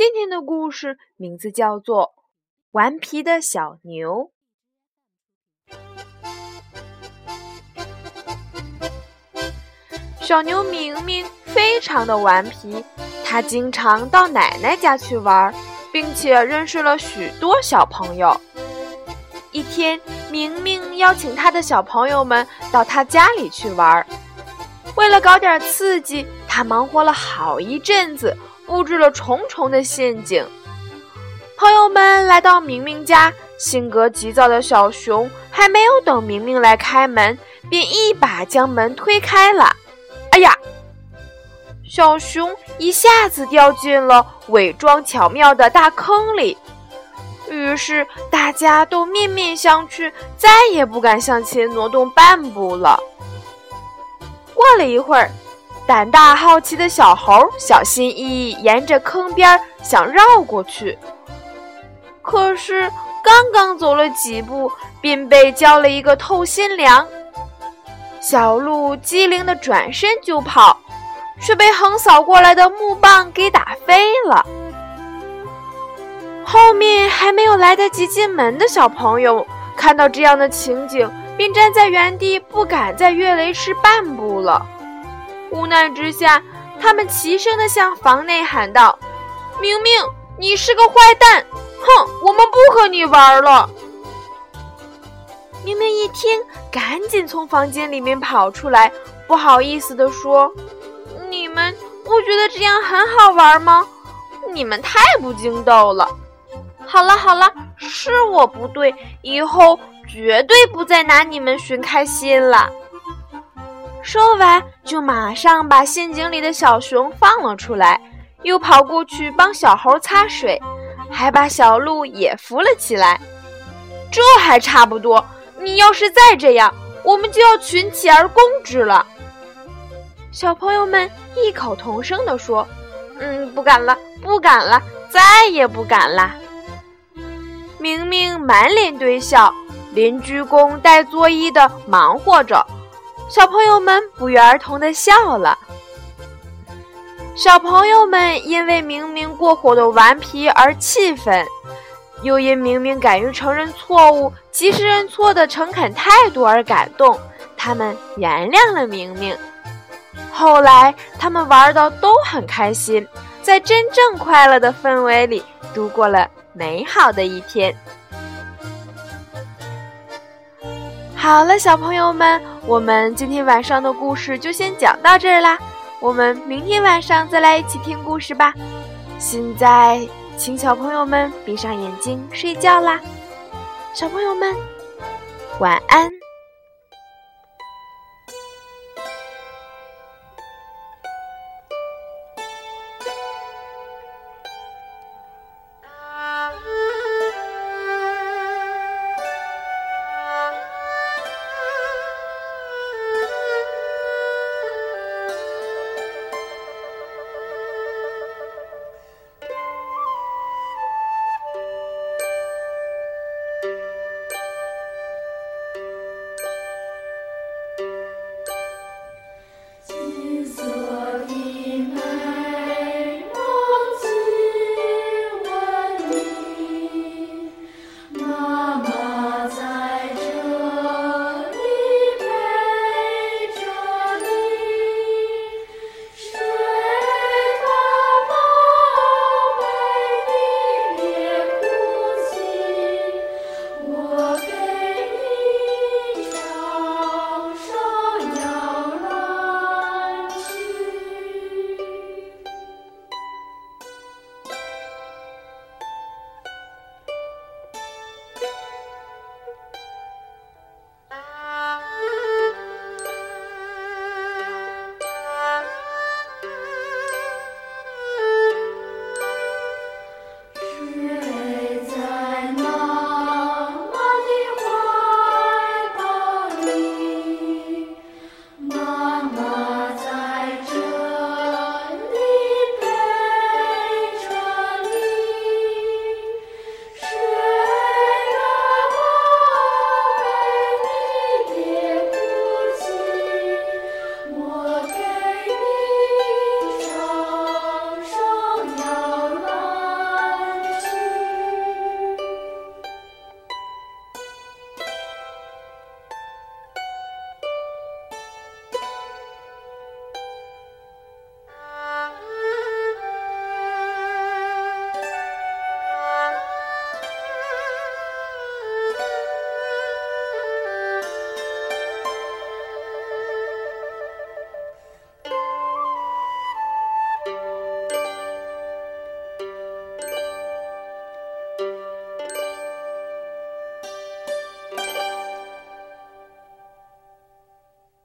今天的故事名字叫做《顽皮的小牛》。小牛明明非常的顽皮，它经常到奶奶家去玩，并且认识了许多小朋友。一天，明明邀请他的小朋友们到他家里去玩。为了搞点刺激，他忙活了好一阵子，布置了重重的陷阱。朋友们来到明明家，性格急躁的小熊还没有等明明来开门，便一把将门推开了。哎呀！小熊一下子掉进了伪装巧妙的大坑里。于是大家都面面相觑，再也不敢向前挪动半步了。过了一会儿，胆大好奇的小猴小心翼翼沿着坑边想绕过去，可是刚刚走了几步，便被浇了一个透心凉。小鹿机灵的转身就跑，却被横扫过来的木棒给打飞了。后面还没有来得及进门的小朋友，看到这样的情景，便站在原地，不敢再越雷池半步了。无奈之下，他们齐声地向房内喊道：“明明，你是个坏蛋！哼，我们不和你玩了。”明明一听，赶紧从房间里面跑出来，不好意思地说：“你们不觉得这样很好玩吗？你们太不经逗了。”好了好了，是我不对，以后绝对不再拿你们寻开心了。说完，就马上把陷阱里的小熊放了出来，又跑过去帮小猴擦水，还把小鹿也扶了起来。这还差不多，你要是再这样，我们就要群起而攻之了。小朋友们异口同声地说：“嗯，不敢了，不敢了，再也不敢了。”明明满脸堆笑，连鞠躬带作揖的忙活着，小朋友们不约而同的笑了。小朋友们因为明明过火的顽皮而气愤，又因明明敢于承认错误、及时认错的诚恳态度而感动，他们原谅了明明。后来，他们玩的都很开心，在真正快乐的氛围里度过了。美好的一天。好了，小朋友们，我们今天晚上的故事就先讲到这儿啦。我们明天晚上再来一起听故事吧。现在，请小朋友们闭上眼睛睡觉啦。小朋友们，晚安。